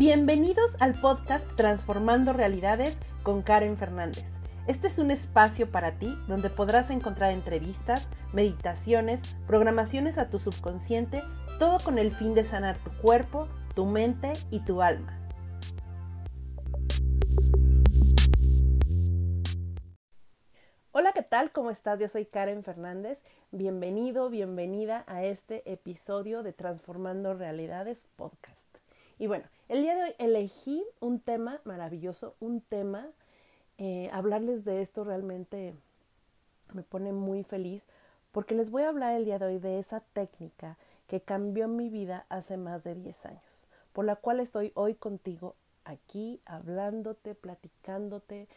Bienvenidos al podcast Transformando Realidades con Karen Fernández. Este es un espacio para ti donde podrás encontrar entrevistas, meditaciones, programaciones a tu subconsciente, todo con el fin de sanar tu cuerpo, tu mente y tu alma. Hola, ¿qué tal? ¿Cómo estás? Yo soy Karen Fernández. Bienvenido, bienvenida a este episodio de Transformando Realidades Podcast. Y bueno, el día de hoy elegí un tema maravilloso, un tema, eh, hablarles de esto realmente me pone muy feliz porque les voy a hablar el día de hoy de esa técnica que cambió mi vida hace más de 10 años, por la cual estoy hoy contigo aquí hablándote, platicándote,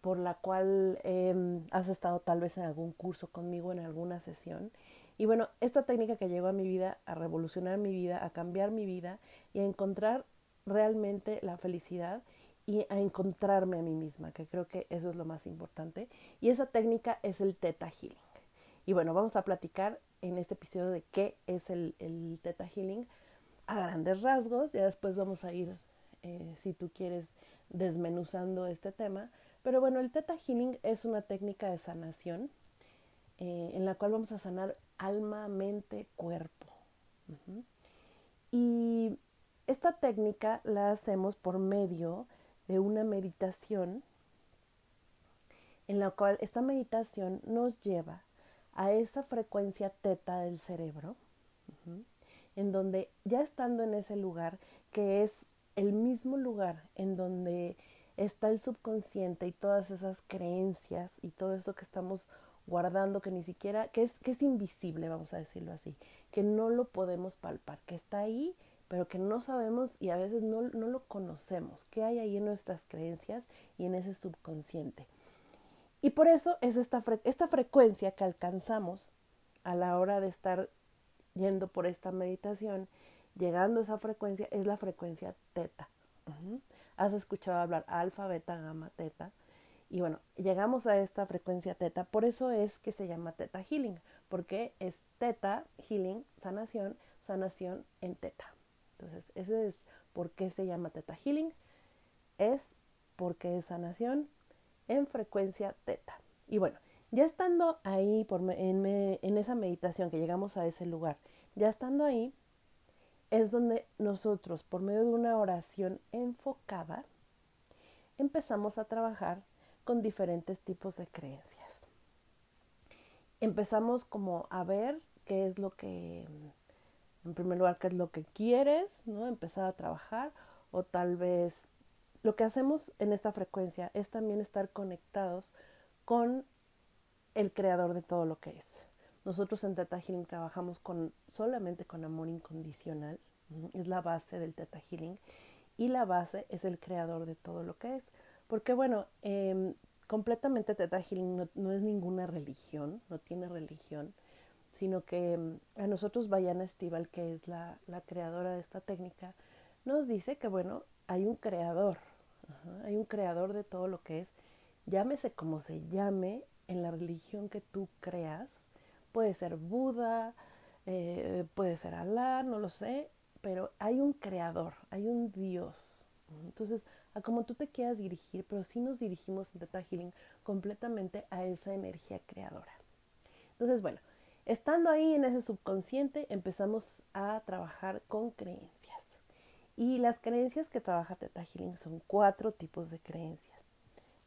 por la cual em, has estado tal vez en algún curso conmigo, en alguna sesión. Y bueno, esta técnica que llegó a mi vida, a revolucionar mi vida, a cambiar mi vida y a encontrar realmente la felicidad y a encontrarme a mí misma, que creo que eso es lo más importante. Y esa técnica es el Theta Healing. Y bueno, vamos a platicar en este episodio de qué es el, el Theta Healing a grandes rasgos. Ya después vamos a ir, eh, si tú quieres, desmenuzando este tema. Pero bueno, el Theta Healing es una técnica de sanación eh, en la cual vamos a sanar alma, mente, cuerpo. Y esta técnica la hacemos por medio de una meditación en la cual esta meditación nos lleva a esa frecuencia teta del cerebro, en donde ya estando en ese lugar, que es el mismo lugar en donde está el subconsciente y todas esas creencias y todo eso que estamos guardando, que ni siquiera, que es, que es invisible, vamos a decirlo así, que no lo podemos palpar, que está ahí, pero que no sabemos y a veces no, no lo conocemos, qué hay ahí en nuestras creencias y en ese subconsciente. Y por eso es esta, esta frecuencia que alcanzamos a la hora de estar yendo por esta meditación, llegando a esa frecuencia, es la frecuencia teta. Has escuchado hablar alfa, beta, gamma, teta. Y bueno, llegamos a esta frecuencia teta, por eso es que se llama teta healing, porque es teta healing, sanación, sanación en teta. Entonces, ese es por qué se llama teta healing, es porque es sanación en frecuencia teta. Y bueno, ya estando ahí por en, en esa meditación que llegamos a ese lugar, ya estando ahí, es donde nosotros, por medio de una oración enfocada, empezamos a trabajar con diferentes tipos de creencias. Empezamos como a ver qué es lo que, en primer lugar, qué es lo que quieres, ¿no? Empezar a trabajar o tal vez lo que hacemos en esta frecuencia es también estar conectados con el creador de todo lo que es. Nosotros en Teta Healing trabajamos con, solamente con amor incondicional, es la base del Teta Healing y la base es el creador de todo lo que es. Porque bueno, eh, completamente Teta Healing no, es ninguna religión, no tiene religión, sino que em, a nosotros Bayana Estival, que es la, la, creadora de esta técnica, nos dice que bueno, hay un creador, hay un creador de todo lo que es, llámese como se llame, en la religión que tú creas, puede ser Buda, eh, puede ser Alá, no lo sé, pero hay un creador, hay un Dios. Entonces, a como tú te quieras dirigir, pero sí nos dirigimos en Teta Healing completamente a esa energía creadora. Entonces, bueno, estando ahí en ese subconsciente, empezamos a trabajar con creencias. Y las creencias que trabaja Teta Healing son cuatro tipos de creencias.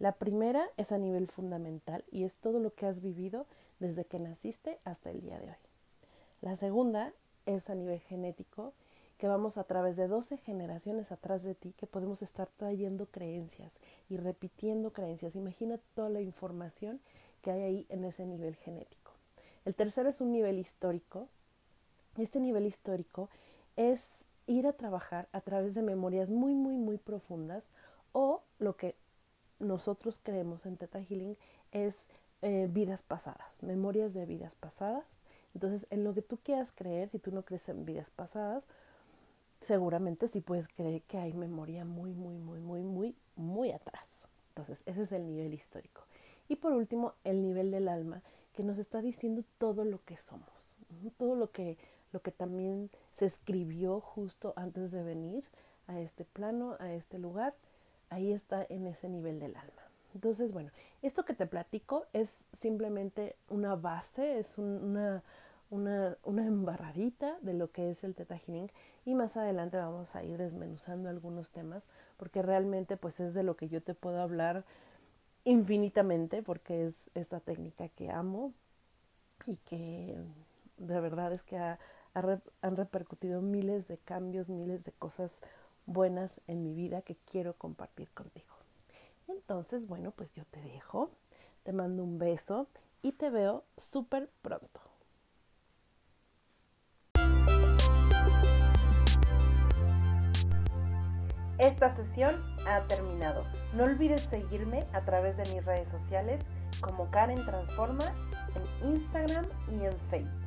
La primera es a nivel fundamental y es todo lo que has vivido desde que naciste hasta el día de hoy. La segunda es a nivel genético que vamos a través de 12 generaciones atrás de ti, que podemos estar trayendo creencias y repitiendo creencias. Imagina toda la información que hay ahí en ese nivel genético. El tercero es un nivel histórico. Este nivel histórico es ir a trabajar a través de memorias muy, muy, muy profundas o lo que nosotros creemos en Teta Healing es eh, vidas pasadas, memorias de vidas pasadas. Entonces, en lo que tú quieras creer, si tú no crees en vidas pasadas, seguramente sí puedes creer que hay memoria muy, muy, muy, muy, muy, muy atrás. Entonces, ese es el nivel histórico. Y por último, el nivel del alma, que nos está diciendo todo lo que somos, todo lo que, lo que también se escribió justo antes de venir a este plano, a este lugar, ahí está en ese nivel del alma. Entonces, bueno, esto que te platico es simplemente una base, es una, una, una, embarradita de lo que es el Teta Healing y más adelante vamos a ir desmenuzando algunos temas porque realmente pues es de lo que yo te puedo hablar infinitamente porque es esta técnica que amo y que de verdad es que han repercutido miles de cambios, miles de cosas buenas en mi vida que quiero compartir contigo. Entonces, bueno, pues yo te dejo, te mando un beso y te veo súper pronto. Esta sesión ha terminado. No olvides seguirme a través de mis redes sociales como Karen Transforma en Instagram y en Facebook.